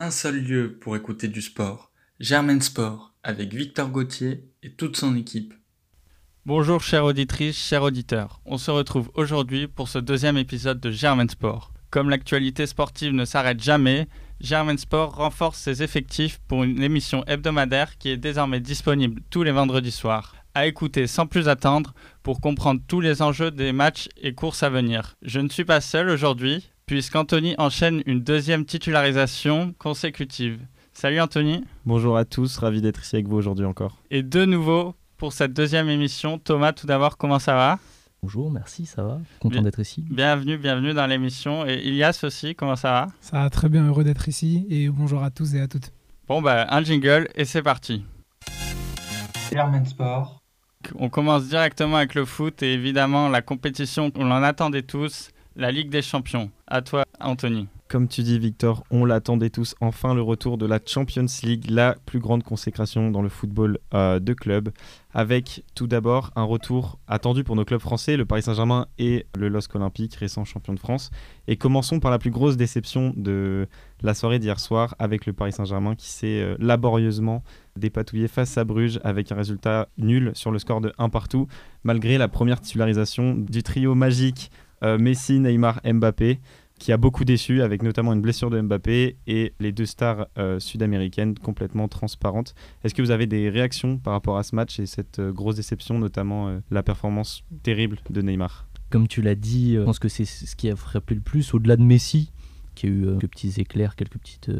Un seul lieu pour écouter du sport, Germain Sport, avec Victor Gauthier et toute son équipe. Bonjour chères auditrices, chers auditeurs. On se retrouve aujourd'hui pour ce deuxième épisode de Germain Sport. Comme l'actualité sportive ne s'arrête jamais, Germain Sport renforce ses effectifs pour une émission hebdomadaire qui est désormais disponible tous les vendredis soirs. À écouter sans plus attendre pour comprendre tous les enjeux des matchs et courses à venir. Je ne suis pas seul aujourd'hui, puisqu'Anthony enchaîne une deuxième titularisation consécutive. Salut Anthony. Bonjour à tous, ravi d'être ici avec vous aujourd'hui encore. Et de nouveau, pour cette deuxième émission, Thomas, tout d'abord, comment ça va? Bonjour, merci, ça va? Content Bien- d'être ici. Bienvenue, bienvenue dans l'émission. Et Ilias aussi, comment ça va? Ça va très bien, heureux d'être ici et bonjour à tous et à toutes. Bon, bah, un jingle et c'est parti. Germain Sport, On commence directement avec le foot et évidemment la compétition qu'on en attendait tous, la Ligue des Champions. À toi, Anthony. Comme tu dis Victor, on l'attendait tous, enfin le retour de la Champions League, la plus grande consécration dans le football euh, de club, avec tout d'abord un retour attendu pour nos clubs français, le Paris Saint-Germain et le LOSC Olympique, récent champion de France. Et commençons par la plus grosse déception de la soirée d'hier soir avec le Paris Saint-Germain qui s'est euh, laborieusement dépatouillé face à Bruges avec un résultat nul sur le score de 1 partout, malgré la première titularisation du trio magique euh, Messi, Neymar, Mbappé qui a beaucoup déçu avec notamment une blessure de Mbappé et les deux stars euh, sud-américaines complètement transparentes. Est-ce que vous avez des réactions par rapport à ce match et cette euh, grosse déception, notamment euh, la performance terrible de Neymar? Comme tu l'as dit, je pense que c'est ce qui a frappé le plus, au-delà de Messi, qui a eu quelques petits éclairs, quelques petites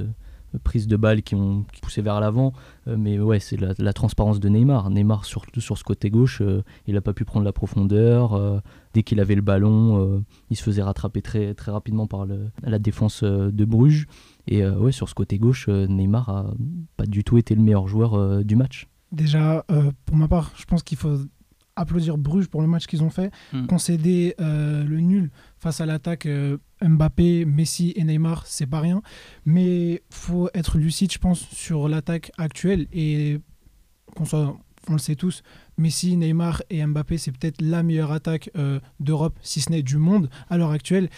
prises de balles qui ont qui poussé vers l'avant. Euh, mais ouais, c'est la, transparence de Neymar. Neymar, surtout sur ce côté gauche, euh, il n'a pas pu prendre la profondeur. euh, dès qu'il avait le ballon, il se faisait rattraper très, très rapidement par la défense de Bruges. Et ouais, sur ce côté gauche, Neymar a pas du tout été le meilleur joueur du match. Déjà, pour ma part, je pense qu'il faut applaudir Bruges pour le match qu'ils ont fait. Hmm. Concéder euh, le nul face à l'attaque euh, Mbappé, Messi et Neymar, c'est pas rien. Mais faut être lucide, je pense, sur l'attaque actuelle et qu'on soit, on le sait tous, Messi, Neymar et Mbappé, c'est peut-être la meilleure attaque euh, d'Europe, si ce n'est du monde à l'heure actuelle.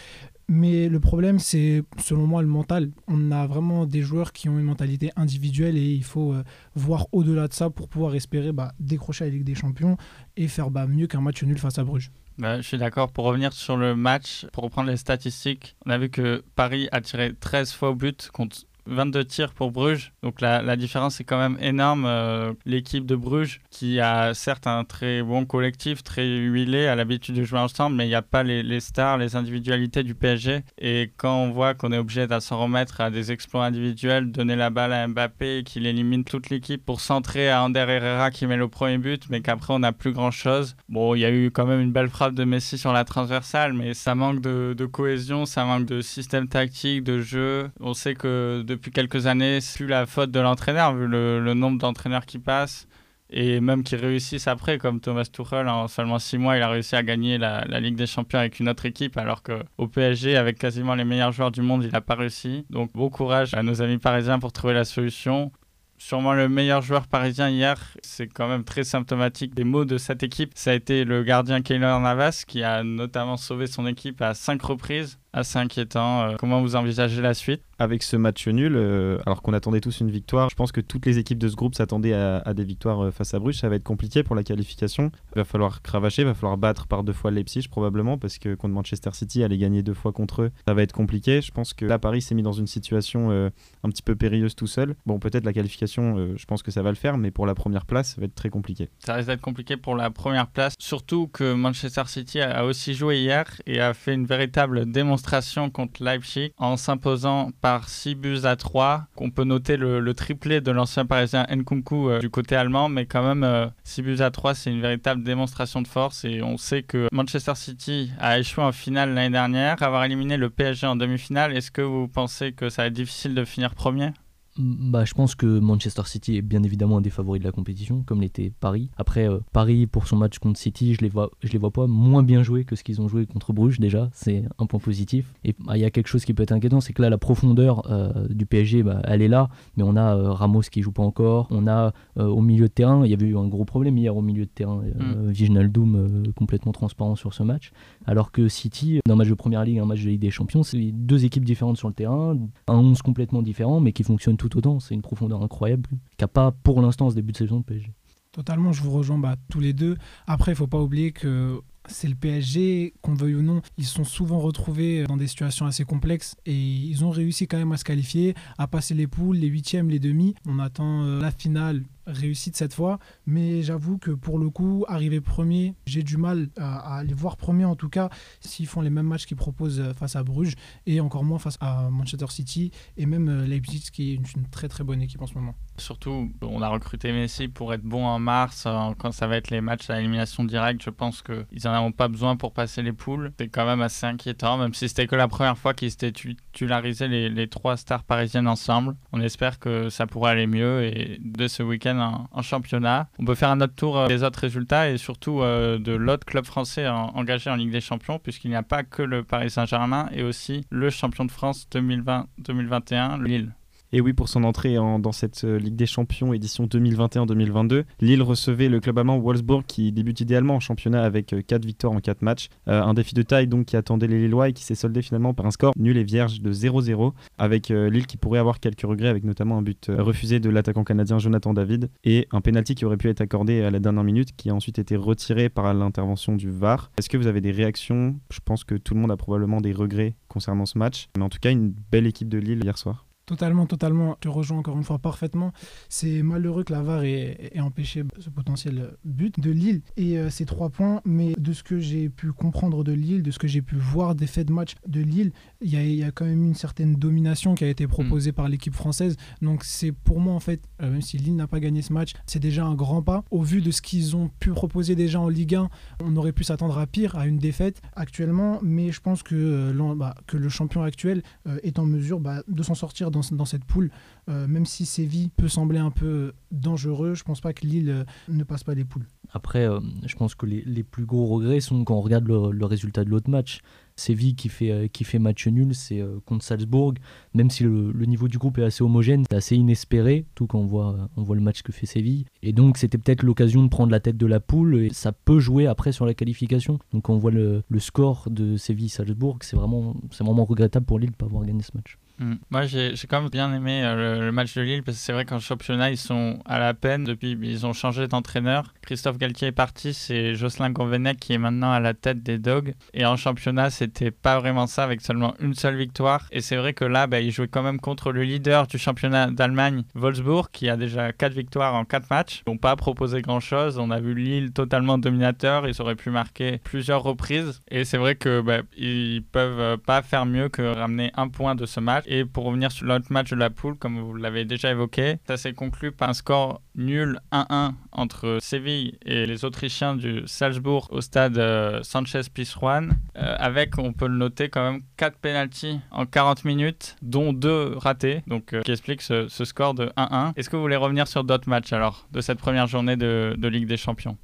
Mais le problème, c'est selon moi le mental. On a vraiment des joueurs qui ont une mentalité individuelle et il faut euh, voir au-delà de ça pour pouvoir espérer bah, décrocher la Ligue des Champions et faire bah, mieux qu'un match nul face à Bruges. Bah, je suis d'accord. Pour revenir sur le match, pour reprendre les statistiques, on a vu que Paris a tiré 13 fois au but contre 22 tirs pour Bruges. Donc la, différence est quand même énorme. Euh, L'équipe de Bruges, qui a certes un très bon collectif, très huilé, a l'habitude de jouer ensemble, mais il n'y a pas les, stars, les individualités du PSG. Et quand on voit qu'on est obligé de s'en remettre à des exploits individuels, donner la balle à Mbappé, qu'il élimine toute l'équipe pour centrer à Ander Herrera qui met le premier but, mais qu'après on n'a plus grand-chose. Bon, il y a eu quand même une belle frappe de Messi sur la transversale, mais ça manque de, de cohésion, ça manque de système tactique, de jeu. On sait que depuis quelques années, c'est plus la faute de l'entraîneur, vu le, nombre d'entraîneurs qui passent. Et même qui réussissent après, comme Thomas Tuchel, en seulement six mois, il a réussi à gagner la, Ligue des Champions avec une autre équipe, alors qu'au PSG, avec quasiment les meilleurs joueurs du monde, il n'a pas réussi. Donc bon courage à nos amis parisiens pour trouver la solution. Sûrement le meilleur joueur parisien hier, c'est quand même très symptomatique des mots de cette équipe. Ça a été le gardien Keylor Navas qui a notamment sauvé son équipe à cinq reprises. Assez inquiétant. Euh, comment vous envisagez la suite? Avec ce match nul, euh, alors qu'on attendait tous une victoire, je pense que toutes les équipes de ce groupe s'attendaient à, à des victoires euh, face à Bruges. Ça va être compliqué pour la qualification. Il va falloir cravacher, il va falloir battre par deux fois Leipzig probablement, parce que contre Manchester City, aller gagner deux fois contre eux, ça va être compliqué. Je pense que là, Paris s'est mis dans une situation euh, un petit peu périlleuse tout seul. Bon, peut-être la qualification, euh, je pense que ça va le faire, mais pour la première place, ça va être très compliqué. Ça risque d'être compliqué pour la première place, surtout que Manchester City a aussi joué hier et a fait une véritable démonstration contre Leipzig en s'imposant par 6 buts à 3. On peut noter le, triplé de l'ancien parisien Nkunku euh, du côté allemand, mais quand même euh, 6 buts à 3, c'est une véritable démonstration de force et on sait que Manchester City a échoué en finale l'année dernière, avoir éliminé le PSG en demi-finale. Est-ce que vous pensez que ça va être difficile de finir premier? Bah, je pense que Manchester City est bien évidemment un des favoris de la compétition, comme l'était Paris. Après, euh, Paris, pour son match contre City, je les vois, je les vois pas moins bien jouer que ce qu'ils ont joué contre Bruges déjà. C'est un point positif. Et bah, il y a quelque chose qui peut être inquiétant, c'est que là, la profondeur euh, du PSG, bah, elle est là, mais on a euh, Ramos qui joue pas encore. On a au milieu de terrain, il y avait eu un gros problème hier au milieu de terrain. Mm. Viginaldoum complètement transparent sur ce match. Alors que City, dans un match de première ligue, un match de Ligue des Champions, c'est deux équipes différentes sur le terrain, un 11 complètement différent, mais qui fonctionnent tout autant. C'est une profondeur incroyable qui n'a pas pour l'instant ce début de saison de PSG. Totalement, je vous rejoins bah, tous les deux. Après, il faut pas oublier que c'est le PSG, qu'on veuille ou non, ils sont souvent retrouvés dans des situations assez complexes et ils ont réussi quand même à se qualifier, à passer les poules, les huitièmes, les demi. On attend euh, la finale réussite cette fois, mais j'avoue que pour le coup, arriver premier, j'ai du mal à, les voir premier en tout cas s'ils font les mêmes matchs qu'ils proposent euh, face à Bruges et encore moins face à Manchester City et même euh, Leipzig qui est une, très très bonne équipe en ce moment. Surtout, on a recruté Messi pour être bon en mars, euh, quand ça va être les matchs à élimination directe, je pense qu'ils n'en ont pas besoin pour passer les poules. C'est quand même assez inquiétant, même si c'était que la première fois qu'ils s'étaient titularisés les, trois stars parisiennes ensemble. On espère que ça pourrait aller mieux et de ce week-end en, championnat. On peut faire un autre tour euh, des autres résultats et surtout euh, de l'autre club français engagé en Ligue des Champions, puisqu'il n'y a pas que le Paris Saint-Germain et aussi le champion de France 2020-2021, Lille. Et oui, pour son entrée dans cette euh, Ligue des Champions édition 2021-2022, Lille recevait le club allemand Wolfsburg qui débute idéalement en championnat avec 4 euh, victoires en 4 matchs. Euh, un défi de taille donc qui attendait les Lillois et qui s'est soldé finalement par un score nul et vierge de 0-0 avec Lille qui pourrait avoir quelques regrets avec notamment un but refusé de l'attaquant canadien Jonathan David et un penalty qui aurait pu être accordé à la dernière minute qui a ensuite été retiré par l'intervention du VAR. Est-ce que vous avez des réactions? Je pense que tout le monde a probablement des regrets concernant ce match, mais en tout cas une belle équipe de Lille hier soir. Totalement, totalement. Je te rejoins encore une fois parfaitement. C'est malheureux que la VAR ait, empêché ce potentiel but de Lille et euh, ces trois points. Mais de ce que j'ai pu comprendre de Lille, de ce que j'ai pu voir des faits de match de Lille, il y, a, quand même une certaine domination qui a été proposée mm. par l'équipe française. Donc c'est pour moi en fait, euh, même si Lille n'a pas gagné ce match, c'est déjà un grand pas. Au vu de ce qu'ils ont pu proposer déjà en Ligue 1, on aurait pu s'attendre à pire, à une défaite actuellement. Mais je pense que, euh, bah, que le champion actuel est en mesure bah, de s'en sortir dans, cette poule. Euh, même si Séville peut sembler un peu dangereux, je pense pas que Lille euh, ne passe pas les poules. Après, euh, je pense que les, plus gros regrets sont quand on regarde le résultat de l'autre match. Séville qui fait, qui fait match nul, c'est contre Salzbourg. Même si le, niveau du groupe est assez homogène, c'est assez inespéré, tout quand on voit, on voit le match que fait Séville. Et donc c'était peut-être l'occasion de prendre la tête de la poule, et ça peut jouer après sur la qualification. Donc quand on voit le, score de Séville-Salzbourg, c'est vraiment, vraiment regrettable pour Lille de ne pas avoir gagné ce match. Hmm. Moi, j'ai quand même bien aimé euh, le, match de Lille parce que c'est vrai qu'en championnat, ils sont à la peine. Depuis, ils ont changé d'entraîneur. Christophe Galtier est parti, c'est Jocelyn Gonvenec qui est maintenant à la tête des Dogs. Et en championnat, c'était pas vraiment ça avec seulement une seule victoire. Et c'est vrai que là, bah, il jouait quand même contre le leader du championnat d'Allemagne, Wolfsburg, qui a déjà 4 victoires en 4 matchs. Ils n'ont pas proposé grand chose. On a vu Lille totalement dominateur. Ils auraient pu marquer plusieurs reprises. Et c'est vrai que bah, ils peuvent pas faire mieux que ramener un point de ce match. Et pour revenir sur l'autre match de la poule, comme vous l'avez déjà évoqué, ça s'est conclu par un score nul 1-1 entre Séville et les Autrichiens du Salzbourg au stade euh, Sanchez Pizjuan, euh, avec on peut le noter quand même 4 pénalties en 40 minutes, dont 2 ratés, donc euh, qui explique ce, score de 1-1. Est-ce que vous voulez revenir sur d'autres matchs alors de cette première journée de Ligue des Champions?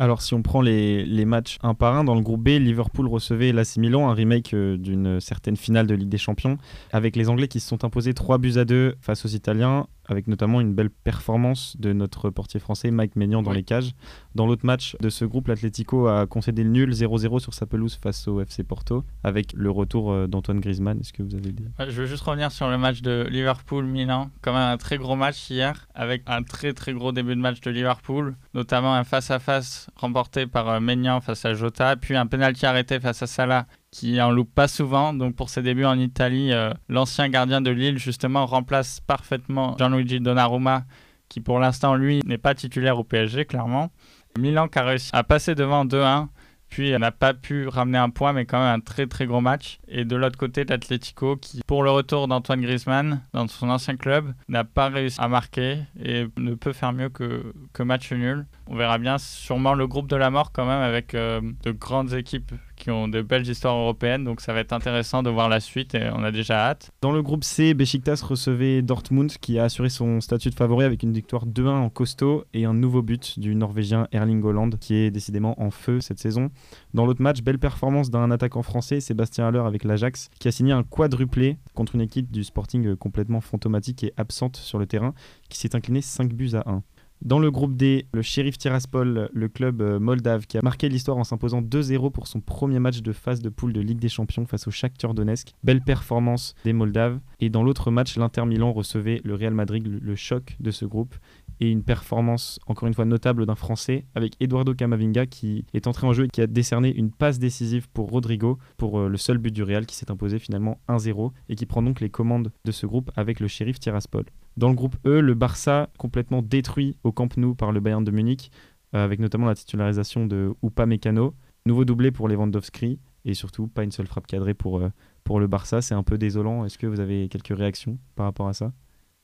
Alors, si on prend les, matchs un par un, dans le groupe B, Liverpool recevait l'AC un remake d'une certaine finale de Ligue des Champions, avec les Anglais qui se sont imposés 3 buts à 2 face aux Italiens, avec notamment une belle performance de notre portier français Mike Maignan dans les cages. Dans l'autre match de ce groupe, l'Atlético a concédé le nul 0-0 sur sa pelouse face au FC Porto, avec le retour euh, d'Antoine Griezmann. Est-ce que vous avez dit Je veux juste revenir sur le match de Liverpool-Milan. Quand même un très gros match hier, avec un très très gros début de match de Liverpool, notamment un face-à-face remporté par euh, Maignan face à Jota, puis un penalty arrêté face à Salah qui en loupe pas souvent. Donc pour ses débuts en Italie, euh, l'ancien gardien de Lille justement remplace parfaitement Gianluigi Donnarumma, qui pour l'instant lui n'est pas titulaire au PSG clairement. Milan qui a réussi à passer devant 2-1 puis n'a pas pu ramener un point, mais quand même un très très gros match. Et de l'autre côté, l'Atlético, qui pour le retour d'Antoine Griezmann dans son ancien club, n'a pas réussi à marquer et ne peut faire mieux que match nul. On verra bien sûrement le groupe de la mort quand même avec euh, de grandes équipes qui ont de belles histoires européennes. Donc ça va être intéressant de voir la suite et on a déjà hâte. Dans le groupe C, Besiktas recevait Dortmund qui a assuré son statut de favori avec une victoire 2-1 en costaud et un nouveau but du Norvégien Erling Haaland qui est décidément en feu cette saison. Dans l'autre match, belle performance d'un attaquant français, Sébastien Haller avec l'Ajax, qui a signé un quadruplé contre une équipe du Sporting complètement fantomatique et absente sur le terrain, qui s'est incliné 5 buts à 1. Dans le groupe D, le Sheriff Tiraspol, le club euh, moldave, qui a marqué l'histoire en s'imposant 2-0 pour son premier match de phase de poule de Ligue des Champions face au Shakhtar Donetsk. Belle performance des Moldaves. Et dans l'autre match, l'Inter Milan recevait le Real Madrid, le choc de ce groupe et une performance encore une fois notable d'un Français avec Eduardo Camavinga qui est entré en jeu et qui a décerné une passe décisive pour Rodrigo pour euh, le seul but du Real qui s'est imposé finalement 1-0 et qui prend donc les commandes de ce groupe avec le shérif Tiraspol. Dans le groupe E, le Barça complètement détruit au Camp Nou par le Bayern de Munich euh, avec notamment la titularisation de Upa Mécano, nouveau doublé pour Lewandowski et surtout pas une seule frappe cadrée pour, euh, pour le Barça. C'est un peu désolant. Est-ce que vous avez quelques réactions par rapport à ça?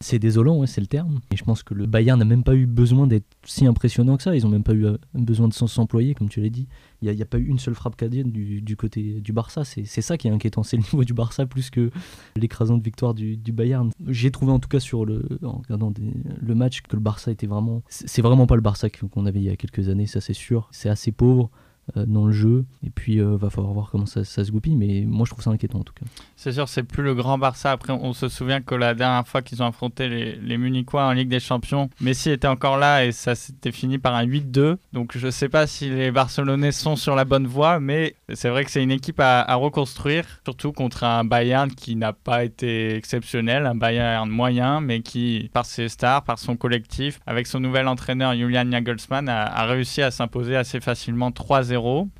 C'est désolant, c'est le terme. Et je pense que le Bayern n'a même pas eu besoin d'être si impressionnant que ça. Ils n'ont même pas eu euh, besoin de s'employer, comme tu l'as dit. Il n'y a, pas eu une seule frappe cadienne du, côté du Barça. C'est ça qui est inquiétant. C'est le niveau du Barça plus que l'écrasante victoire du, Bayern. J'ai trouvé en tout cas sur le, en regardant le match que le Barça était vraiment. C'est vraiment pas le Barça qu'on avait il y a quelques années, ça c'est sûr. C'est assez pauvre. Euh, dans le jeu. Et puis, euh, va falloir voir comment ça, se goupille. Mais moi, je trouve ça inquiétant en tout cas. C'est sûr, c'est plus le grand Barça. Après, on se souvient que la dernière fois qu'ils ont affronté les, Munichois en Ligue des Champions, Messi était encore là et ça s'était fini par un 8-2. Donc, je sais pas si les Barcelonais sont sur la bonne voie, mais c'est vrai que c'est une équipe à, à, reconstruire, surtout contre un Bayern qui n'a pas été exceptionnel, un Bayern moyen, mais qui, par ses stars, par son collectif, avec son nouvel entraîneur Julian Nagelsmann, a, a réussi à s'imposer assez facilement 3-0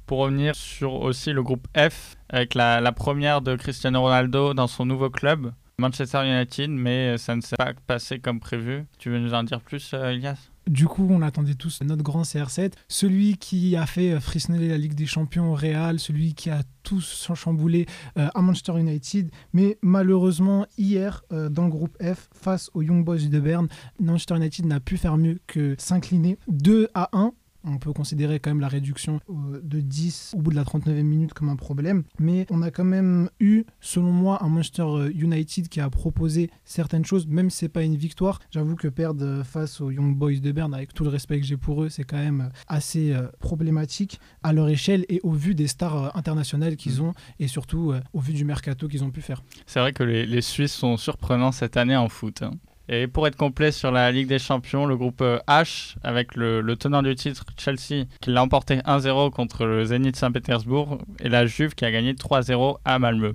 pour revenir sur aussi le groupe F, avec la, première de Cristiano Ronaldo dans son nouveau club, Manchester United, mais ça ne s'est pas passé comme prévu. Tu veux nous en dire plus, euh, Elias? Du coup, on attendait tous notre grand CR7, celui qui a fait frissonner la Ligue des Champions au Real, celui qui a tous chamboulé euh, à Manchester United. Mais malheureusement, hier, euh, dans le groupe F, face aux Young Boys de Berne, Manchester United n'a pu faire mieux que s'incliner 2 à 1 on peut considérer quand même la réduction euh, de 10 au bout de la 39e minute comme un problème. Mais on a quand même eu, selon moi, un Manchester euh, United qui a proposé certaines choses, même si c'est pas une victoire. J'avoue que perdre euh, face aux Young Boys de Berne, avec tout le respect que j'ai pour eux, c'est quand même assez problématique à leur échelle et au vu des stars internationales qu'ils mm. ont et surtout au vu du mercato qu'ils ont pu faire. C'est vrai que les, Suisses sont surprenants cette année en foot. Hein. Et pour être complet sur la Ligue des Champions, le groupe euh, H, avec le, tenant du titre Chelsea, qui l'a emporté 1-0 contre le Zénith Saint-Pétersbourg, et la Juve qui a gagné 3-0 à Malmö.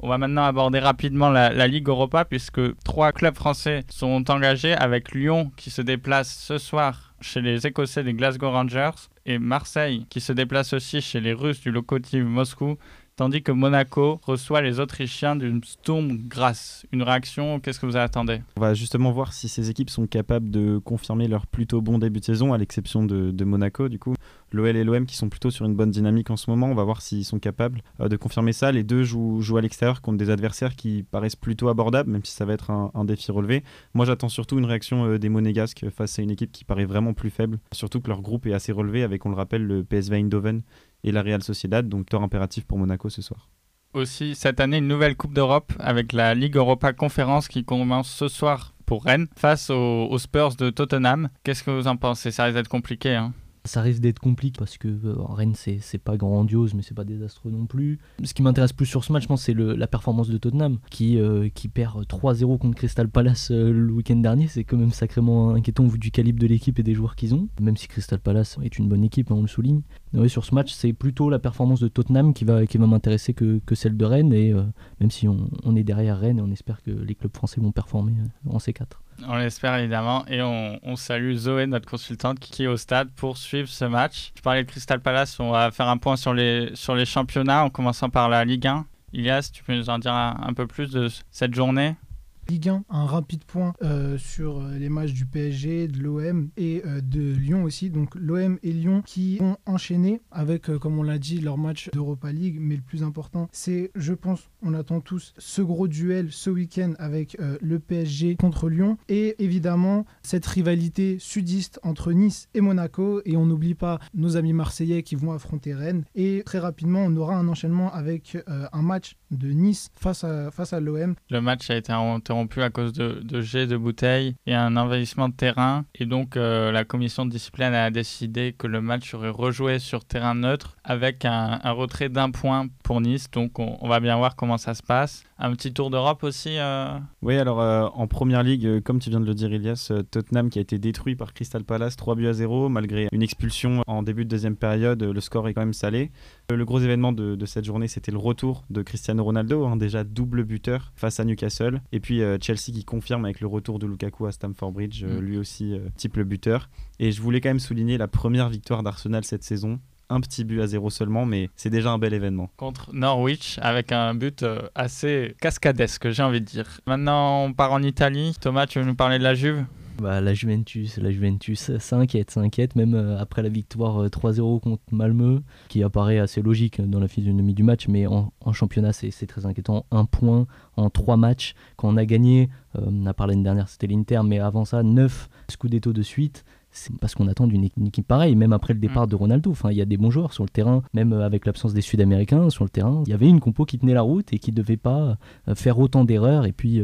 On va maintenant aborder rapidement la, Ligue Europa, puisque trois clubs français sont engagés, avec Lyon qui se déplace ce soir chez les Écossais des Glasgow Rangers, et Marseille qui se déplace aussi chez les Russes du Lokomotiv Moscou tandis que Monaco reçoit les Autrichiens d'une Sturm Grasse. Une réaction, qu'est-ce que vous attendez? On va justement voir si ces équipes sont capables de confirmer leur plutôt bon début de saison, à l'exception de, Monaco du coup. L'OL et l'OM qui sont plutôt sur une bonne dynamique en ce moment, on va voir s'ils sont capables euh, de confirmer ça. Les deux jouent, à l'extérieur contre des adversaires qui paraissent plutôt abordables, même si ça va être un, défi relevé. Moi j'attends surtout une réaction euh, des Monégasques face à une équipe qui paraît vraiment plus faible, surtout que leur groupe est assez relevé avec, on le rappelle, le PSV Eindhoven et la Real Sociedad, donc tort impératif pour Monaco ce soir. Aussi, cette année, une nouvelle Coupe d'Europe avec la Ligue Europa Conférence qui commence ce soir pour Rennes face aux, Spurs de Tottenham. Qu'est-ce que vous en pensez? Ça risque d'être compliqué. Hein ça risque d'être compliqué parce que euh, Rennes, c'est pas grandiose, mais c'est pas désastreux non plus. Ce qui m'intéresse plus sur ce match, je pense, c'est la performance de Tottenham qui, euh, qui perd 3-0 contre Crystal Palace euh, le week-end dernier. C'est quand même sacrément inquiétant vu du calibre de l'équipe et des joueurs qu'ils ont, même si Crystal Palace est une bonne équipe, hein, on le souligne. Sur ce match, c'est plutôt la performance de Tottenham qui va, qui va m'intéresser que, que, celle de Rennes. Et même si on, on, est derrière Rennes on espère que les clubs français vont performer en C4. On l'espère évidemment et on, salue Zoé, notre consultante, qui est au stade pour suivre ce match. Je parlais de Crystal Palace, on va faire un point sur les, sur les championnats en commençant par la Ligue 1. Ilias, tu peux nous en dire un, peu plus de cette journée? Ligue 1, un rapide point euh, sur euh, les matchs du PSG, de l'OM et euh, de Lyon aussi. Donc l'OM et Lyon qui ont enchaîné avec, comme on l'a dit, leur match d'Europa League. Mais le plus important, c'est, je pense, on attend tous ce gros duel ce week-end avec le PSG contre Lyon. Et évidemment, cette rivalité sudiste entre Nice et Monaco. Et on n'oublie pas nos amis marseillais qui vont affronter Rennes. Et très rapidement, on aura un enchaînement avec un match de Nice face à, face à l'OM. Le match a été interrompu à cause de, de jets de bouteilles et un envahissement de terrain. Et donc, euh, la commission de discipline a décidé que le match serait rejoué sur terrain neutre avec un, retrait d'un point pour Nice. Donc, on, va bien voir comment ça se passe. Un petit tour d'Europe aussi euh Oui, alors euh, en première ligue, comme tu viens de le dire, Elias, Tottenham qui a été détruit par Crystal Palace 3 buts à 0, malgré une expulsion en début de deuxième période. Le score est quand même salé. Le gros événement de, de cette journée, c'était le retour de Cristiano Ronaldo, hein, déjà double buteur face à Newcastle. Et puis euh, Chelsea qui confirme avec le retour de Lukaku à Stamford Bridge, euh, mm. lui aussi euh, type le buteur. Et je voulais quand même souligner la première victoire d'Arsenal cette saison. Un petit but à zéro seulement, mais c'est déjà un bel événement. Contre Norwich, avec un but assez cascadesque, j'ai envie de dire. Maintenant, on part en Italie. Thomas, tu veux nous parler de la Juve? Bah, la Juventus, la Juventus s'inquiète, s'inquiète, même euh, après la victoire 3-0 euh, contre Malmö, qui apparaît assez logique dans la physionomie du match, mais en, championnat, c'est très inquiétant. Un point en trois matchs. Quand on a gagné, euh, on a parlé l'année dernière, c'était l'Inter, mais avant ça, 9 Scudetto de suite. C'est parce qu'on attend d'une équipe pareille, même après le départ mm. de Ronaldo. Enfin, il y a des bons joueurs sur le terrain, même avec l'absence des Sud-Américains sur le terrain. Il y avait une compo qui tenait la route et qui ne devait pas faire autant d'erreurs. Et puis,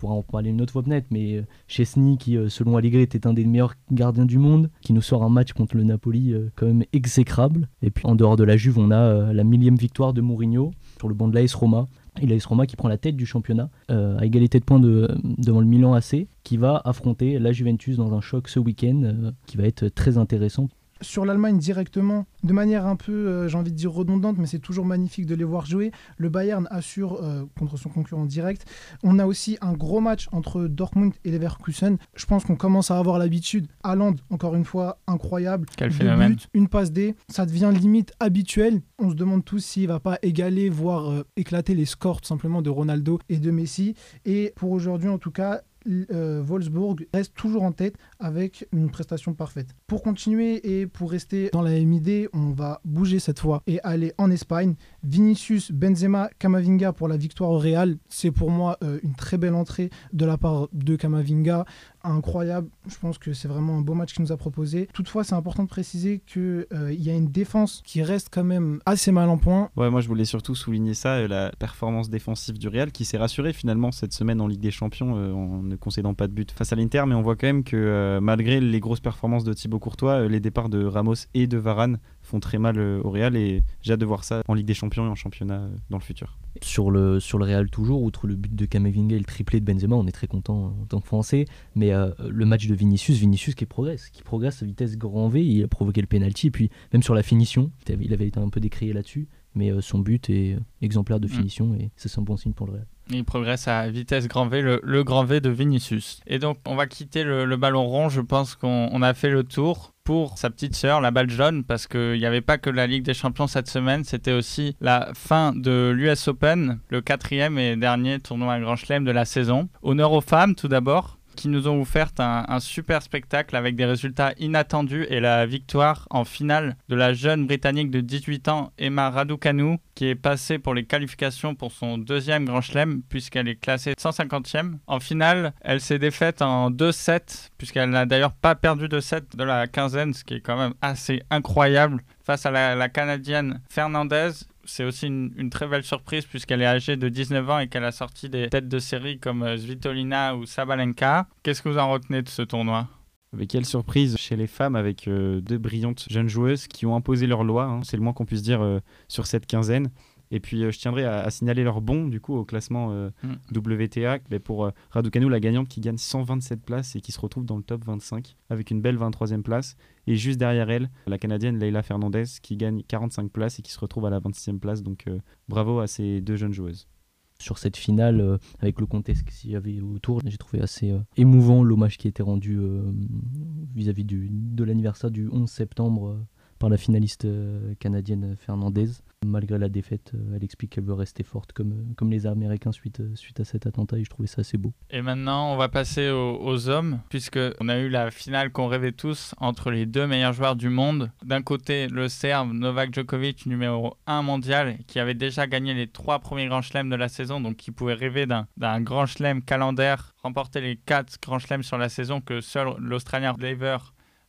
pourra en parler une autre fois peut-être, mais euh, Chesney, qui euh, selon Allegri était un des meilleurs gardiens du monde, qui nous sort un match contre le Napoli euh, quand même exécrable. Et puis en dehors de la Juve, on a la millième victoire de Mourinho sur le banc de l'AS Roma. Et l'AS Roma qui prend la tête du championnat, à égalité de points de, devant le Milan AC, qui va affronter la Juventus dans un choc ce week-end, qui va être très intéressant sur l'Allemagne directement, de manière un peu, euh, j'ai envie de dire redondante, mais c'est toujours magnifique de les voir jouer. Le Bayern assure euh, contre son concurrent direct. On a aussi un gros match entre Dortmund et Leverkusen. Je pense qu'on commence à avoir l'habitude. Haaland, encore une fois, incroyable. Quel phénomène. une passe D, ça devient limite habituel. On se demande tous s'il va pas égaler, voire euh, éclater les scores tout simplement de Ronaldo et de Messi. Et pour aujourd'hui, en tout cas, euh, Wolfsburg reste toujours en tête avec une prestation parfaite. Pour continuer et pour rester dans la MID, on va bouger cette fois et aller en Espagne. Vinicius, Benzema, Camavinga pour la victoire au Real. C'est pour moi euh, une très belle entrée de la part de Camavinga incroyable. Je pense que c'est vraiment un beau match qu'il nous a proposé. Toutefois, c'est important de préciser qu'il euh, y a une défense qui reste quand même assez mal en point. Ouais, moi je voulais surtout souligner ça, euh, la performance défensive du Real qui s'est rassurée finalement cette semaine en Ligue des Champions en ne concédant pas de but face à l'Inter. Mais on voit quand même que malgré les grosses performances de Thibaut Courtois, les départs de Ramos et de Varane font très mal au Real et j'ai hâte de voir ça en Ligue des Champions et en championnat dans le futur. Sur le, sur Real toujours, outre le but de Kamavinga et le triplé de Benzema, on est très content en tant que Français, mais euh, le match de Vinicius, Vinicius qui progresse, qui progresse à vitesse grand V, il a provoqué le penalty, et puis même sur la finition, il avait été un peu décrié là-dessus, mais euh, son but est exemplaire de mm. finition, et c'est un bon signe pour le Real. Il progresse à vitesse grand V, le, grand V de Vinicius. Et donc, on va quitter le, ballon rond. Je pense qu'on a fait le tour pour sa petite sœur, la balle jaune, parce qu'il n'y avait pas que la Ligue des Champions cette semaine, c'était aussi la fin de l'US Open, le quatrième et dernier tournoi à Grand Chelem de la saison. Honneur aux femmes, tout d'abord qui nous ont offert un, super spectacle avec des résultats inattendus et la victoire en finale de la jeune Britannique de 18 ans, Emma Raducanu, qui est passée pour les qualifications pour son deuxième Grand Chelem, puisqu'elle est classée 150e. En finale, elle s'est défaite en 2-7, puisqu'elle n'a d'ailleurs pas perdu de 7 de la quinzaine, ce qui est quand même assez incroyable face à la, la Canadienne Fernandez c'est aussi une, très belle surprise puisqu'elle est âgée de 19 ans et qu'elle a sorti des têtes de série comme euh, Svitolina ou Sabalenka. Qu'est-ce que vous en retenez de ce tournoi? Mais quelle surprise chez les femmes avec euh, deux brillantes jeunes joueuses qui ont imposé leur loi, hein. c'est le moins qu'on puisse dire euh, sur cette quinzaine. Et puis euh, je tiendrai à, signaler leur bon du coup au classement euh, mm. WTA mais pour euh, Raducanu, la gagnante qui gagne 127 places et qui se retrouve dans le top 25 avec une belle 23e place. Et juste derrière elle, la Canadienne Leila Fernandez qui gagne 45 places et qui se retrouve à la 26e place. Donc bravo à ces deux jeunes joueuses sur cette finale, avec le contexte qu'il y avait autour, j'ai trouvé assez émouvant l'hommage qui a été rendu vis-à-vis de l'anniversaire du 11 septembre par la finaliste canadienne Fernandez. Malgré la défaite, euh, elle explique qu'elle veut rester forte comme, euh, comme les Américains suite, euh, suite à cet attentat et je trouvais ça assez beau. Et maintenant, on va passer aux, hommes, puisqu'on a eu la finale qu'on rêvait tous entre les deux meilleurs joueurs du monde. D'un côté, le Serbe Novak Djokovic, numéro 1 mondial, qui avait déjà gagné les trois premiers grands chelems de la saison, donc qui pouvait rêver d'un grand chelem calendaire, remporter les quatre grands chelems sur la saison que seul l'Australien Lever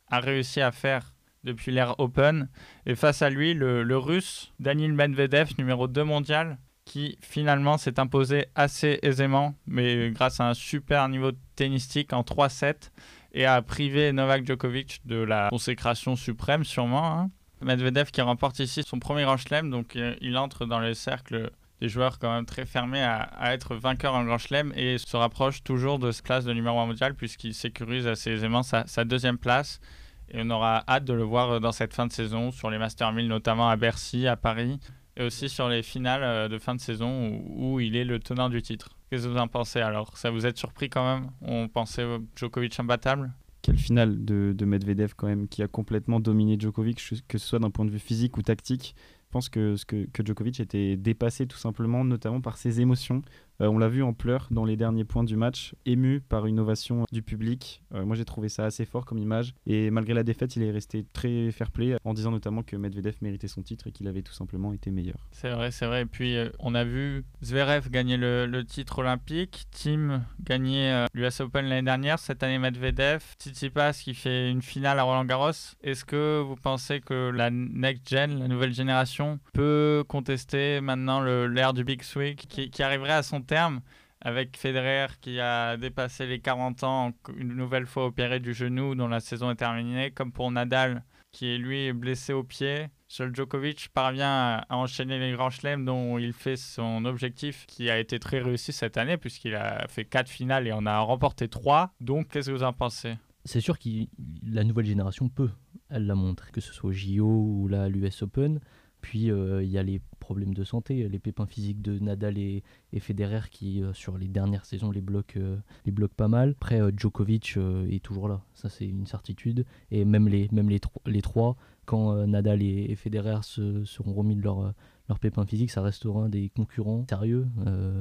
a réussi à faire depuis l'ère Open. Et face à lui, le, russe Daniel Medvedev, numéro 2 mondial, qui finalement s'est imposé assez aisément, mais grâce à un super niveau tennistique en 3-7, et a privé Novak Djokovic de la consécration suprême sûrement. Hein. Medvedev qui remporte ici son premier Grand Chelem, donc euh, il entre dans le cercle des joueurs quand même très fermés à, être vainqueur en Grand Chelem et se rapproche toujours de ce place de numéro 1 mondial puisqu'il sécurise assez aisément sa deuxième place. Et on aura hâte de le voir euh, dans cette fin de saison, sur les Master 1000 notamment à Bercy, à Paris, et aussi sur les finales euh, de fin de saison où, il est le tenant du titre. Qu'est-ce que vous en pensez alors? Ça vous êtes surpris quand même? On pensait Djokovic imbattable? Quelle finale de, de, Medvedev quand même qui a complètement dominé Djokovic, que ce soit d'un point de vue physique ou tactique? Je pense que, que, que Djokovic était dépassé tout simplement, notamment par ses émotions. Euh, on l'a vu en pleurs dans les derniers points du match, ému par une ovation du public. Euh, moi, j'ai trouvé ça assez fort comme image. Et malgré la défaite, il est resté très fair-play en disant notamment que Medvedev méritait son titre et qu'il avait tout simplement été meilleur. C'est vrai, c'est vrai. Et puis, euh, on a vu Zverev gagner le, titre olympique, Tim gagner l'US Open l'année dernière, cette année Medvedev, Tsitsipas qui fait une finale à Roland Garros. Est-ce que vous pensez que la next gen, la nouvelle génération, peut contester maintenant l'ère du Big Swing qui, qui arriverait à son avec Federer qui a dépassé les 40 ans, une nouvelle fois opéré du genou, dont la saison est terminée, comme pour Nadal, qui est lui blessé au pied. Seul Djokovic parvient à enchaîner les grands chelems dont il fait son objectif, qui a été très réussi cette année, puisqu'il a fait 4 finales et en a remporté 3. Donc, qu'est-ce que vous en pensez? C'est sûr que la nouvelle génération peut, elle l'a montré, que ce soit au JO ou là l'US Open. Puis euh, il y a les problèmes de santé, les pépins physiques de Nadal et, Federer qui euh, sur les dernières saisons les bloquent, euh, pas mal. Après Djokovic est toujours là, ça c'est une certitude. Et même les, même les, les trois, quand Nadal et, Federer se, seront remis de leur, leur pépins physiques, ça restera des concurrents sérieux.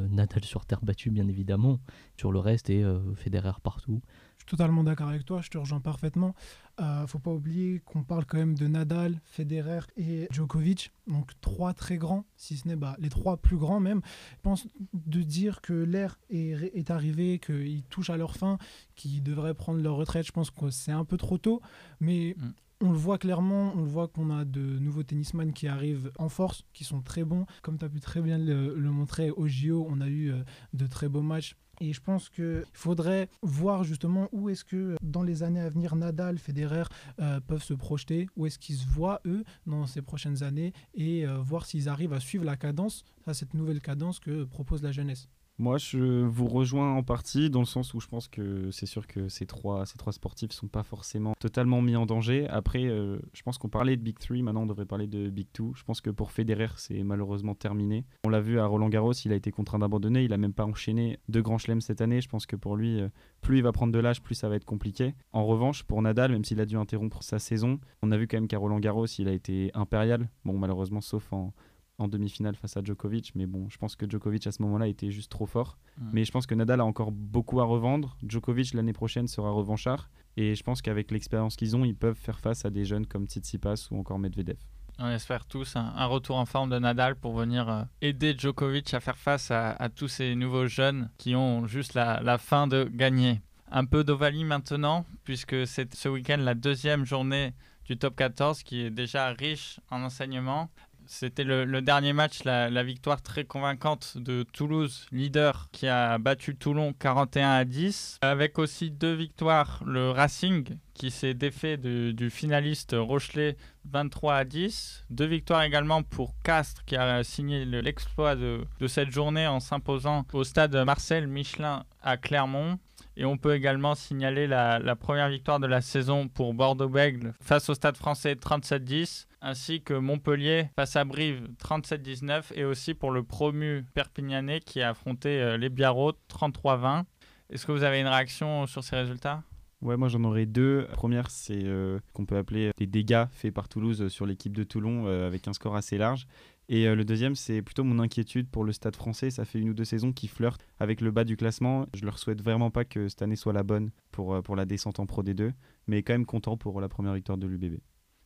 Nadal sur terre battue bien évidemment, sur le reste et Federer partout. Je suis totalement d'accord avec toi, je te rejoins parfaitement. Euh, faut pas oublier qu'on parle quand même de Nadal, Federer et Djokovic, donc trois très grands, si ce n'est bah, les trois plus grands même. Je pense de dire que l'ère est, est arrivée, qu'ils touchent à leur fin, qu'ils devraient prendre leur retraite, je pense que c'est un peu trop tôt, mais mm. On le voit clairement, on le voit qu'on a de nouveaux tennisman qui arrivent en force, qui sont très bons. Comme tu as pu très bien le, montrer au JO, on a eu euh, de très beaux matchs et je pense qu'il faudrait voir justement où est-ce que dans les années à venir, Nadal, Federer euh, peuvent se projeter, où est-ce qu'ils se voient eux dans ces prochaines années? Et euh, voir s'ils arrivent à suivre la cadence, cette nouvelle cadence que propose la jeunesse. Moi, je vous rejoins en partie dans le sens où je pense que c'est sûr que ces trois, ces trois sportifs sont pas forcément totalement mis en danger. Après, euh, je pense qu'on parlait de Big 3, maintenant on devrait parler de Big 2. Je pense que pour Federer, c'est malheureusement terminé. On l'a vu à Roland Garros, il a été contraint d'abandonner, il a même pas enchaîné deux grands chelems cette année. Je pense que pour lui, euh, plus il va prendre de l'âge, plus ça va être compliqué. En revanche, pour Nadal, même s'il a dû interrompre sa saison, on a vu quand même qu'à Roland Garros, il a été impérial. Bon, malheureusement, sauf en en demi-finale face à Djokovic. Mais bon, je pense que Djokovic à ce moment-là était juste trop fort. Mm. Mais je pense que Nadal a encore beaucoup à revendre. Djokovic l'année prochaine sera revanchard. Et je pense qu'avec l'expérience qu'ils ont, ils peuvent faire face à des jeunes comme Tsitsipas ou encore Medvedev. On espère tous un, retour en forme de Nadal pour venir euh, aider Djokovic à faire face à, tous ces nouveaux jeunes qui ont juste la, la fin de gagner. Un peu d'Ovalie maintenant, puisque c'est ce week-end la deuxième journée du top 14 qui est déjà riche en enseignements. C'était le, dernier match, la, victoire très convaincante de Toulouse, leader, qui a battu Toulon 41 à 10. Avec aussi deux victoires, le Racing, qui s'est défait du finaliste Rochelet 23 à 10. Deux victoires également pour Castres, qui a signé l'exploit de, cette journée en s'imposant au stade Marcel Michelin à Clermont. Et on peut également signaler la, première victoire de la saison pour Bordeaux-Bègle face au stade français 37-10 ainsi que Montpellier face à Brive 37-19 et aussi pour le promu Perpignanais qui a affronté euh, les Biarros 33-20. Est-ce que vous avez une réaction sur ces résultats? Ouais, moi j'en aurais deux. La première, c'est euh, qu'on peut appeler des dégâts faits par Toulouse sur l'équipe de Toulon euh, avec un score assez large. Et euh, le deuxième, c'est plutôt mon inquiétude pour le stade français. Ça fait une ou deux saisons qu'ils flirtent avec le bas du classement. Je leur souhaite vraiment pas que cette année soit la bonne pour, pour la descente en Pro D2, mais quand même content pour la première victoire de l'UBB.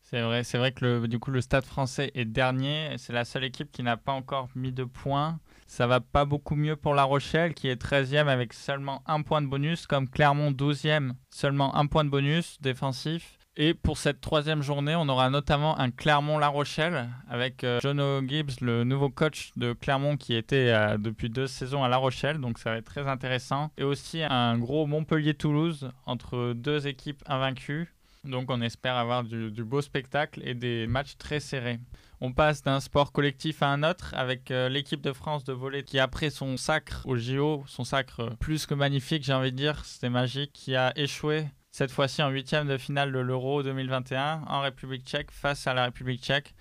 C'est vrai, c'est vrai que le, du coup le Stade Français est dernier. C'est la seule équipe qui n'a pas encore mis de points. Ça va pas beaucoup mieux pour La Rochelle qui est 13e avec seulement un point de bonus, comme Clermont 12e, seulement un point de bonus défensif. Et pour cette troisième journée, on aura notamment un Clermont-La Rochelle avec euh, Jono Gibbs, le nouveau coach de Clermont qui était euh, depuis deux saisons à La Rochelle, donc ça va être très intéressant. Et aussi un gros Montpellier-Toulouse entre deux équipes invaincues. Donc on espère avoir du, beau spectacle et des matchs très serrés. On passe d'un sport collectif à un autre avec euh, l'équipe de France de volley qui après son sacre au JO, son sacre plus que magnifique j'ai envie de dire, c'était magique, qui a échoué cette fois-ci en huitième de finale de l'Euro 2021 en République tchèque face à la République tchèque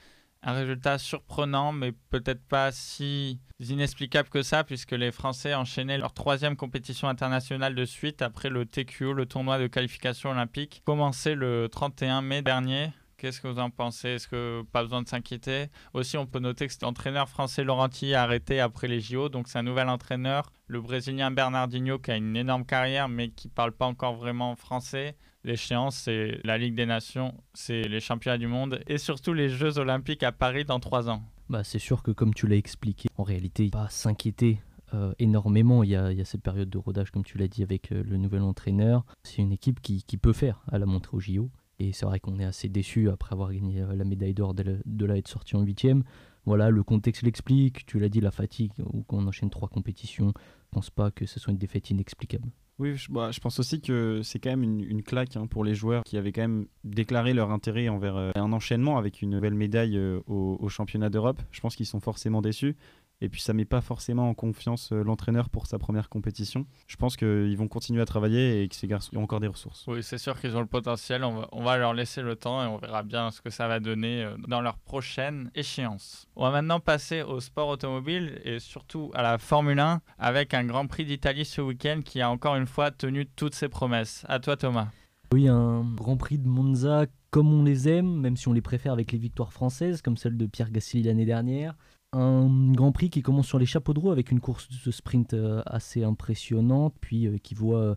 un résultat surprenant, mais peut-être pas si inexplicable que ça, puisque les Français enchaînaient leur troisième compétition internationale de suite après le TQO, le tournoi de qualification olympique, commencé le 31 mai dernier. Qu'est-ce que vous en pensez? Est-ce que pas besoin de s'inquiéter? Aussi, on peut noter que cet entraîneur français Laurenti a arrêté après les JO, donc c'est un nouvel entraîneur. Le Brésilien Bernardinho qui a une énorme carrière, mais qui parle pas encore vraiment français. L'échéance, c'est la Ligue des Nations, c'est les championnats du monde et surtout les Jeux Olympiques à Paris dans trois ans. Bah, c'est sûr que comme tu l'as expliqué, en réalité, pas s'inquiéter euh, énormément. Il y, a, il cette période de rodage, comme tu l'as dit, avec euh, le nouvel entraîneur. C'est une équipe qui, qui, peut faire à la montrée au JO. Et c'est vrai qu'on est assez déçu après avoir gagné euh, la médaille d'or de, de là être sorti en huitième. Voilà, le contexte l'explique. Tu l'as dit, la fatigue, ou qu'on enchaîne trois compétitions. Je pense pas que ce soit une défaite inexplicable. Oui, je, bah, je, pense aussi que c'est quand même une, claque hein, pour les joueurs qui avaient quand même déclaré leur intérêt envers euh, un enchaînement avec une nouvelle médaille euh, au, championnat d'Europe. Je pense qu'ils sont forcément déçus. Et puis ça met pas forcément en confiance euh, l'entraîneur pour sa première compétition. Je pense qu'ils vont continuer à travailler et que ces garçons ont encore des ressources. Oui, c'est sûr qu'ils ont le potentiel. On va, on va, leur laisser le temps et on verra bien ce que ça va donner euh, dans leur prochaine échéance. On va maintenant passer au sport automobile et surtout à la Formule 1 avec un Grand Prix d'Italie ce week-end qui a encore une fois tenu toutes ses promesses. À toi Thomas. Oui, un Grand Prix de Monza comme on les aime, même si on les préfère avec les victoires françaises, comme celle de Pierre Gasly l'année dernière un Grand Prix qui commence sur les chapeaux de roue avec une course de sprint euh, assez impressionnante, puis euh, qui voit euh,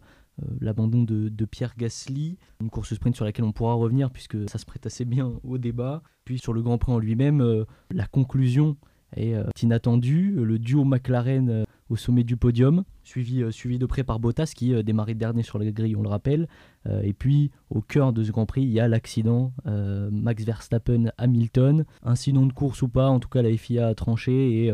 l'abandon de, de, Pierre Gasly, une course sprint sur laquelle on pourra revenir puisque ça se prête assez bien au débat. Puis sur le Grand Prix en lui-même, la conclusion est inattendue, le duo McLaren au sommet du podium, suivi, euh, suivi de près par Bottas qui euh, démarrait dernier sur la grille, on le rappelle. Euh, et puis au cœur de ce Grand Prix, il y a l'accident Max Verstappen-Hamilton. Incident de course ou pas, en tout cas la FIA a tranché et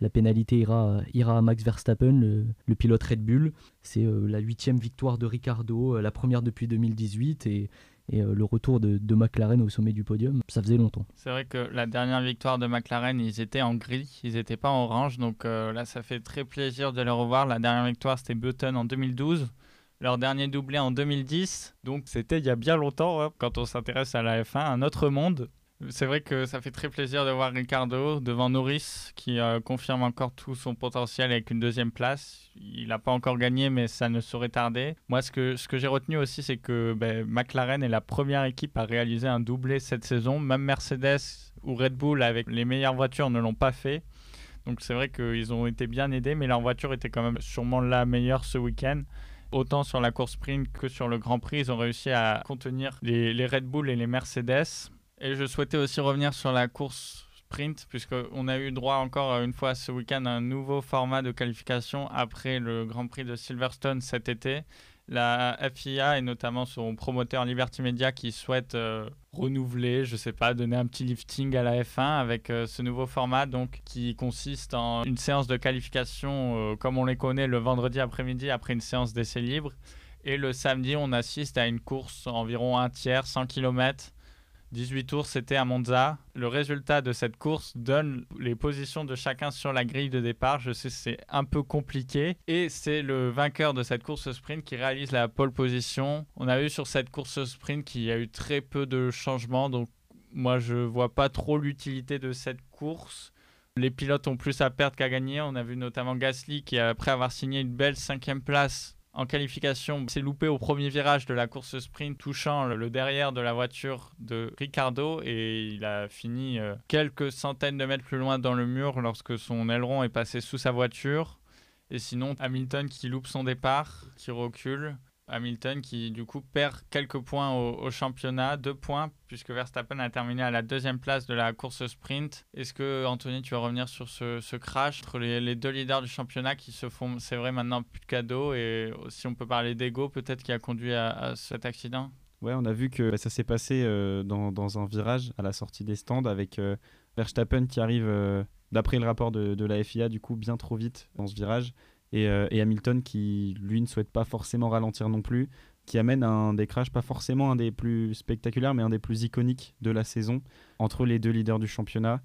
la pénalité ira, ira à Max Verstappen, le, le pilote Red Bull. C'est la huitième victoire de Ricardo, la première depuis 2018 et et euh, le retour de, McLaren au sommet du podium, ça faisait longtemps. C'est vrai que la dernière victoire de McLaren, ils étaient en gris, ils n'étaient pas en orange, donc euh, là ça fait très plaisir de les revoir. La dernière victoire c'était Button en 2012 leur dernier doublé en 2010. Donc c'était il y a bien longtemps, hein, quand on s'intéresse à la F1, un autre monde. C'est vrai que ça fait très plaisir de voir Ricardo devant Norris qui euh, confirme encore tout son potentiel avec une deuxième place. Il n'a pas encore gagné mais ça ne saurait tarder. Moi ce que, ce que j'ai retenu aussi c'est que ben, McLaren est la première équipe à réaliser un doublé cette saison. Même Mercedes ou Red Bull avec les meilleures voitures ne l'ont pas fait. Donc c'est vrai qu'ils ont été bien aidés mais leur voiture était quand même sûrement la meilleure ce week-end. Autant sur la course sprint que sur le Grand Prix, ils ont réussi à contenir les, les Red Bull et les Mercedes. Et je souhaitais aussi revenir sur la course sprint, puisqu'on a eu droit encore une fois ce week-end à un nouveau format de qualification après le Grand Prix de Silverstone cet été. La FIA et notamment son promoteur Liberty Media qui souhaite euh, renouveler, je sais pas, donner un petit lifting à la F1 avec euh, ce nouveau format donc qui consiste en une séance de qualification euh, comme on les connaît le vendredi après-midi après une séance d'essai libre et le samedi on assiste à une course environ un tiers 100 km 18 tours, c'était à Monza. Le résultat de cette course donne les positions de chacun sur la grille de départ. Je sais, c'est un peu compliqué. Et c'est le vainqueur de cette course sprint qui réalise la pole position. On a vu sur cette course sprint qu'il y a eu très peu de changements. Donc, moi, je vois pas trop l'utilité de cette course. Les pilotes ont plus à perdre qu'à gagner. On a vu notamment Gasly qui, après avoir signé une belle cinquième place, En qualification, s'est loupé au premier virage de la course sprint, touchant le derrière de la voiture de Ricardo et il a fini euh, quelques centaines de mètres plus loin dans le mur lorsque son aileron est passé sous sa voiture. Et sinon, Hamilton qui loupe son départ, qui recule. Hamilton qui du coup perd quelques points au, championnat, deux points puisque Verstappen a terminé à la deuxième place de la course sprint. Est-ce que Anthony, tu vas revenir sur ce, crash entre les, deux leaders du championnat qui se font, c'est vrai maintenant plus de cadeaux? Et si on peut parler d'ego peut-être qui a conduit à, cet accident? Ouais, on a vu que ça s'est passé euh, dans, un virage à la sortie des stands avec euh, Verstappen qui arrive, euh, d'après le rapport de la FIA, du coup bien trop vite dans ce virage euh, et, Hamilton qui, lui, ne souhaite pas forcément ralentir non plus, qui amène un des crashs, pas forcément un des plus spectaculaires, mais un des plus iconiques de la saison entre les deux leaders du championnat.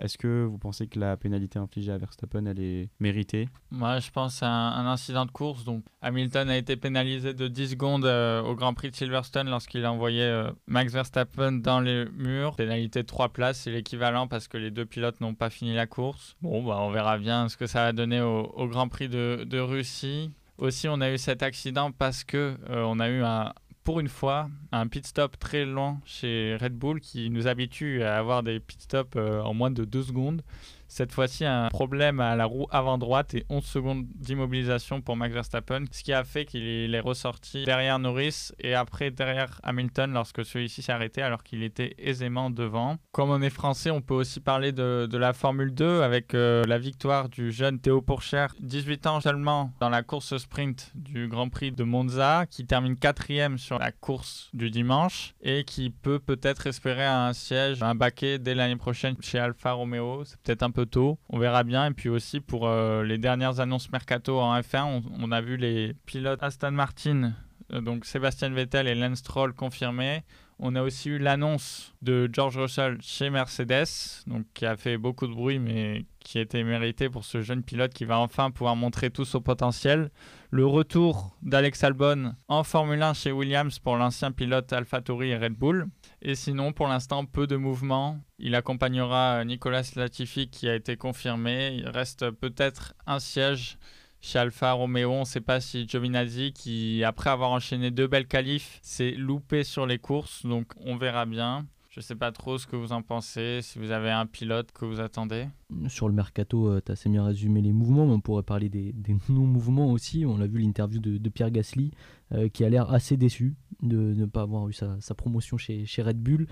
Est-ce que vous pensez que la pénalité infligée à Verstappen, elle est méritée? Moi, je pense à un, incident de course. Donc, Hamilton a été pénalisé de 10 secondes euh, au Grand Prix de Silverstone lorsqu'il a envoyé euh, Max Verstappen dans les murs. Pénalité de 3 places, c'est l'équivalent parce que les deux pilotes n'ont pas fini la course. Bon, bah, on verra bien ce que ça va donner au, Grand Prix de, Russie. Aussi, on a eu cet accident parce que euh, on a eu un, pour une fois, un pit stop très lent chez Red Bull qui nous habitue à avoir des pit stops euh, en moins de 2 secondes. Cette fois-ci, un problème à la roue avant droite et 11 secondes d'immobilisation pour Max Verstappen, ce qui a fait qu'il est ressorti derrière Norris et après derrière Hamilton lorsque celui-ci s'est arrêté alors qu'il était aisément devant. Comme on est français, on peut aussi parler de, la Formule 2 avec euh, la victoire du jeune Théo Pourchère, 18 ans seulement, dans la course sprint du Grand Prix de Monza, qui termine quatrième sur la course du dimanche et qui peut peut-être espérer un siège, un baquet dès l'année prochaine chez Alfa Romeo. C'est peut-être un tôt. On verra bien. Et puis aussi pour euh, les dernières annonces mercato en F1, on, a vu les pilotes Aston Martin, euh, donc Sébastien Vettel et Lance Stroll confirmés. On a aussi eu l'annonce de George Russell chez Mercedes, donc qui a fait beaucoup de bruit, mais qui était mérité pour ce jeune pilote qui va enfin pouvoir montrer tout son potentiel. Le retour d'Alex Albon en Formule 1 chez Williams pour l'ancien pilote AlphaTauri et Red Bull. Et sinon, pour l'instant, peu de mouvements. Il accompagnera Nicolas Latifi qui a été confirmé. Il reste peut-être un siège chez Alfa Romeo. On ne sait pas si Giovinazzi, qui après avoir enchaîné deux belles qualifs, s'est loupé sur les courses. Donc on verra bien. Je ne sais pas trop ce que vous en pensez, si vous avez un pilote que vous attendez. Sur le mercato, euh, tu as assez bien résumé les mouvements, mais on pourrait parler des, non-mouvements aussi. On a vu l'interview de, Pierre Gasly, euh, qui a l'air assez déçu de ne pas avoir eu sa, promotion chez, chez, Red Bull.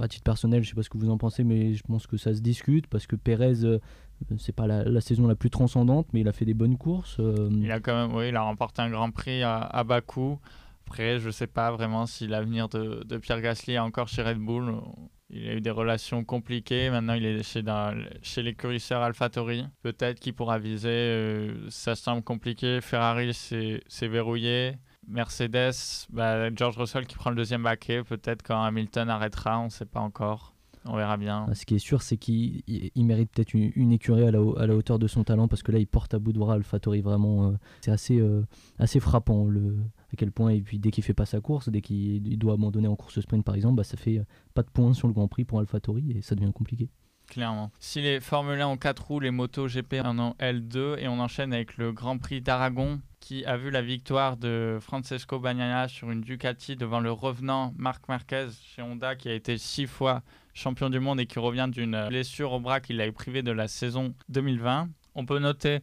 À titre personnel, je ne sais pas ce que vous en pensez, mais je pense que ça se discute, parce que Perez, euh, c'est pas la, saison la plus transcendante, mais il a fait des bonnes courses. Il a quand même, oui, il a remporté un Grand Prix à, à Bakou. Après, je ne sais pas vraiment si l'avenir de, Pierre Gasly est encore chez Red Bull. Il a eu des relations compliquées. Maintenant, il est chez, chez l'écurisseur AlphaTauri. Peut-être qu'il pourra viser. Euh, ça semble compliqué. Ferrari, c'est verrouillé. Mercedes, bah, George Russell qui prend le deuxième baquet. Peut-être quand Hamilton arrêtera, on ne sait pas encore. On verra bien. Ah, ce qui est sûr, c'est qu'il mérite peut-être une, écurie à la, à la, hauteur de son talent parce que là, il porte à bout de bras AlphaTauri. Vraiment, euh, c'est assez, euh, assez frappant. Le, à quel point, et puis dès qu'il fait pas sa course, dès qu'il doit abandonner en course sprint par exemple, bah, ça fait euh, pas de points sur le Grand Prix pour AlphaTauri et ça devient compliqué. Clairement. Si les Formule 1 ont 4 roues, les motos GP en ont L2 et on enchaîne avec le Grand Prix d'Aragon qui a vu la victoire de Francesco Bagnaia sur une Ducati devant le revenant Marc Marquez chez Honda qui a été 6 fois champion du monde et qui revient d'une blessure au bras qui l'a privé de la saison 2020. On peut noter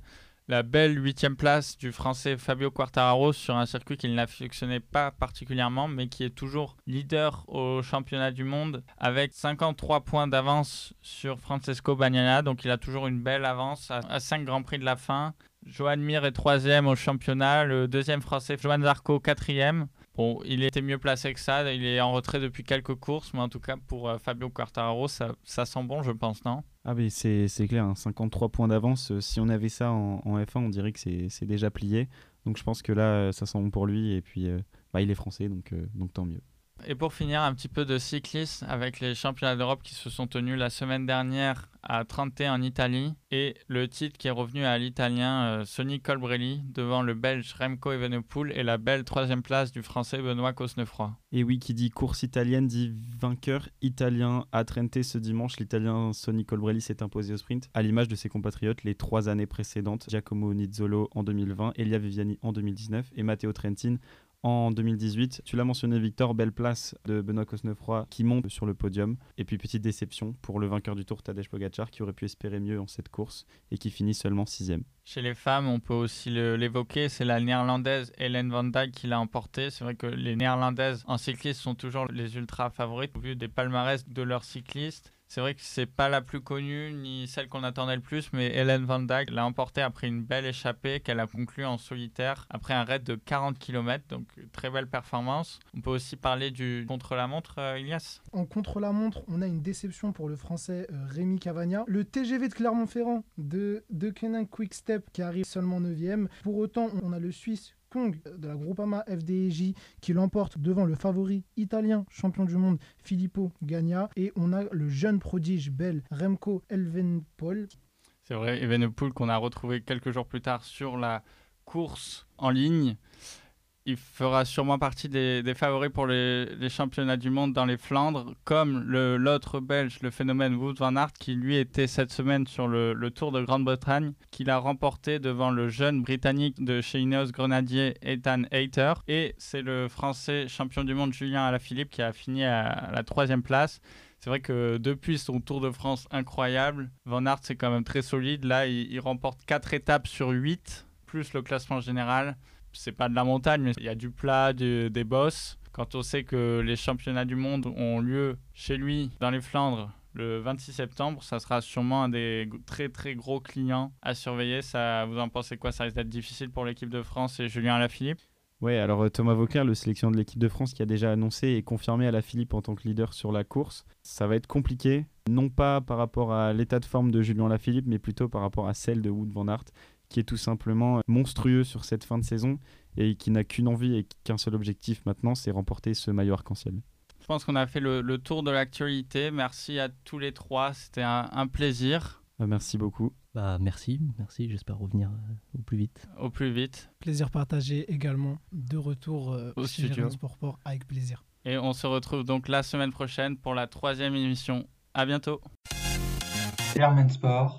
la belle huitième place du français Fabio Quartararo sur un circuit qu'il n'affectionnait pas particulièrement, mais qui est toujours leader au championnat du monde avec 53 points d'avance sur Francesco Bagnaia. Donc il a toujours une belle avance à, 5 Grands Prix de la fin. Johan Mir est troisième au championnat, le deuxième français Johan Zarco quatrième. Bon, il était mieux placé que ça, il est en retrait depuis quelques courses, mais en tout cas pour euh, Fabio Quartararo, ça, ça sent bon, je pense, non? Ah oui, c'est clair, 53 hein. points d'avance. Euh, si on avait ça en, F1, on dirait que c'est déjà plié. Donc je pense que là, euh, ça sent bon pour lui. Et puis, euh, bah, il est français, donc, donc tant mieux. Et pour finir, un petit peu de cyclisme avec les championnats d'Europe qui se sont tenus la semaine dernière à Trente en Italie et le titre qui est revenu à l'italien euh, Sonny Colbrelli devant le belge Remco Evenepoel et la belle troisième place du français Benoît Cosnefroy. Et oui, qui dit course italienne dit vainqueur italien à Trente ce dimanche. L'italien Sonny Colbrelli s'est imposé au sprint à l'image de ses compatriotes les trois années précédentes Giacomo Nizzolo en 2020, Elia Viviani en 2019 et Matteo Trentin en 2018. Tu l'as mentionné, Victor, belle place de Benoît Cosnefroy qui monte sur le podium. Et puis, petite déception pour le vainqueur du tour, Tadej Pogacar, qui aurait pu espérer mieux en cette course et qui finit seulement sixième. Chez les femmes, on peut aussi l'évoquer, c'est la néerlandaise Hélène Van Dijk qui l'a emporté. C'est vrai que les néerlandaises en cyclisme sont toujours les ultra favorites au vu des palmarès de leurs cyclistes. C'est vrai que c'est pas la plus connue ni celle qu'on attendait le plus, mais Hélène Van Dijk l'a emportée après une belle échappée qu'elle a conclue en solitaire après un raid de 40 km, donc très belle performance. On peut aussi parler du contre-la-montre, euh, Ilias En contre-la-montre, on a une déception pour le français euh, Rémi Cavagna. Le TGV de Clermont-Ferrand de, de Kenan Quick-Step qui arrive seulement 9ème. Pour autant, on a le Suisse Kong de la Groupama FDJ qui l'emporte devant le favori italien champion du monde Filippo Gagna et on a le jeune prodige belge Remco Elvenpol. C'est vrai, Evenepoel qu'on a retrouvé quelques jours plus tard sur la course en ligne il fera sûrement partie des, favoris pour les, championnats du monde dans les Flandres, comme l'autre Belge, le phénomène Wout van Aert, qui lui était cette semaine sur le, Tour de Grande-Bretagne, qu'il a remporté devant le jeune Britannique de chez Ineos Grenadier, Ethan Hayter. Et c'est le Français champion du monde, Julien Alaphilippe, qui a fini à la troisième place. C'est vrai que depuis son Tour de France incroyable, Van Aert c'est quand même très solide. Là, il, il remporte 4 étapes sur 8, plus le classement général c'est pas de la montagne, mais il y a du plat, des bosses. Quand on sait que les championnats du monde ont lieu chez lui, dans les Flandres, le 26 septembre, ça sera sûrement un des très très gros clients à surveiller. Ça, vous en pensez quoi? Ça risque d'être difficile pour l'équipe de France et Julien Alaphilippe? Oui, alors euh, Thomas Vauquer, le sélection de l'équipe de France qui a déjà annoncé et confirmé à en tant que leader sur la course, ça va être compliqué, non pas par rapport à l'état de forme de Julien Lafilippe, mais plutôt par rapport à celle de Wood van Aert, qui est tout simplement monstrueux sur cette fin de saison et qui n'a qu'une envie et qu'un seul objectif maintenant, c'est remporter ce maillot arc-en-ciel. Je pense qu'on a fait le, tour de l'actualité. Merci à tous les trois, c'était un, plaisir. Bah, merci beaucoup. Bah, merci, merci, j'espère revenir euh, au plus vite. Au plus vite. Plaisir partagé également, de retour euh, au studio Sport Sport avec plaisir. Et on se retrouve donc la semaine prochaine pour la troisième émission. À bientôt. Sport